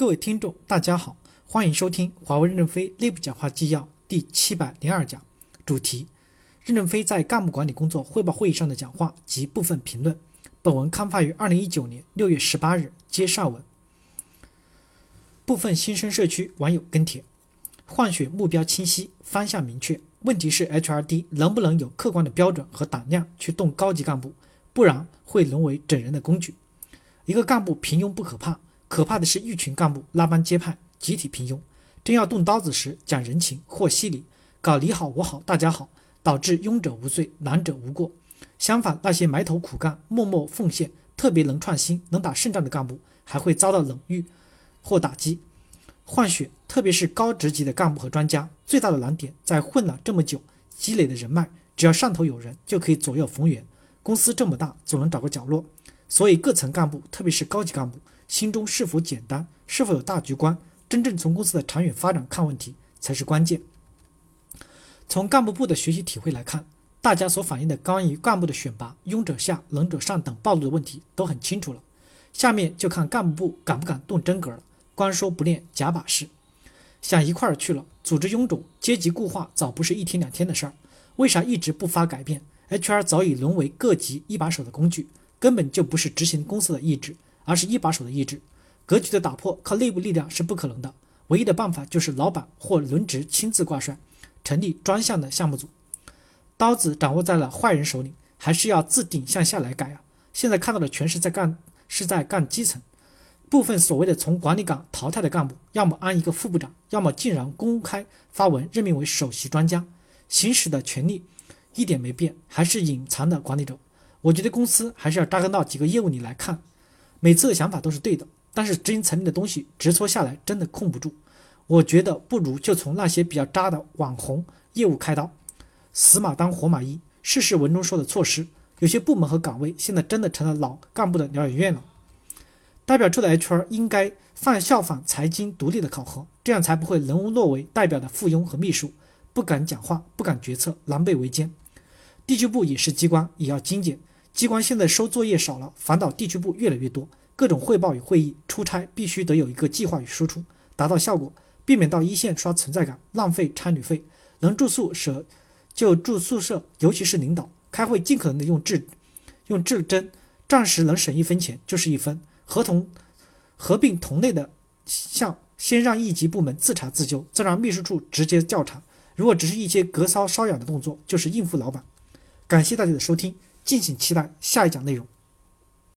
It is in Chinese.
各位听众，大家好，欢迎收听华为任正非内部讲话纪要第七百零二讲，主题：任正非在干部管理工作汇报会议上的讲话及部分评论。本文刊发于二零一九年六月十八日，接上文。部分新生社区网友跟帖：换血目标清晰，方向明确。问题是 HRD 能不能有客观的标准和胆量去动高级干部，不然会沦为整人的工具。一个干部平庸不可怕，可怕的是一群干部拉帮结派，集体平庸。真要动刀子时，讲人情，或稀泥，搞你好我好大家好，导致庸者无罪，难者无过。相反，那些埋头苦干、默默奉献、特别能创新、能打胜仗的干部，还会遭到冷遇或打击。换血，特别是高职级的干部和专家，最大的难点在混了这么久积累的人脉，只要上头有人，就可以左右逢源。公司这么大，总能找个角落。所以，各层干部，特别是高级干部，心中是否简单，是否有大局观，真正从公司的长远发展看问题，才是关键。从干部部的学习体会来看，大家所反映的关于干部的选拔、庸者下、能者上等暴露的问题都很清楚了。下面就看干部部敢不敢动真格了。光说不练假把式，想一块儿去了。组织臃肿，阶级固化早不是一天两天的事儿。为啥一直不发改变？HR 早已沦为各级一把手的工具，根本就不是执行公司的意志，而是一把手的意志。格局的打破靠内部力量是不可能的，唯一的办法就是老板或轮值亲自挂帅，成立专项的项目组。刀子掌握在了坏人手里，还是要自顶向下来改啊！现在看到的全是在干，是在干基层。部分所谓的从管理岗淘汰的干部，要么安一个副部长，要么竟然公开发文任命为首席专家，行使的权利一点没变，还是隐藏的管理者。我觉得公司还是要扎根到几个业务里来看。每次的想法都是对的，但是执行层里的东西直搓下来真的控不住。我觉得不如就从那些比较渣的网红业务开刀，死马当活马医，试试文中说的措施。有些部门和岗位现在真的成了老干部的疗养院了。代表处的 HR 应该放效仿财经独立的考核，这样才不会人物落为代表的附庸和秘书，不敢讲话，不敢决策，狼狈为奸。地区部也是机关，也要精简。机关现在收作业少了，反倒地区部越来越多，各种汇报与会议、出差必须得有一个计划与输出，达到效果，避免到一线刷存在感，浪费差旅费。能住宿舍就住宿舍，尤其是领导开会，尽可能的用智用智真，暂时能省一分钱就是一分。合同合并同类的项，先让一级部门自查自纠，再让秘书处直接调查。如果只是一些隔骚瘙痒的动作，就是应付老板。感谢大家的收听，敬请期待下一讲内容。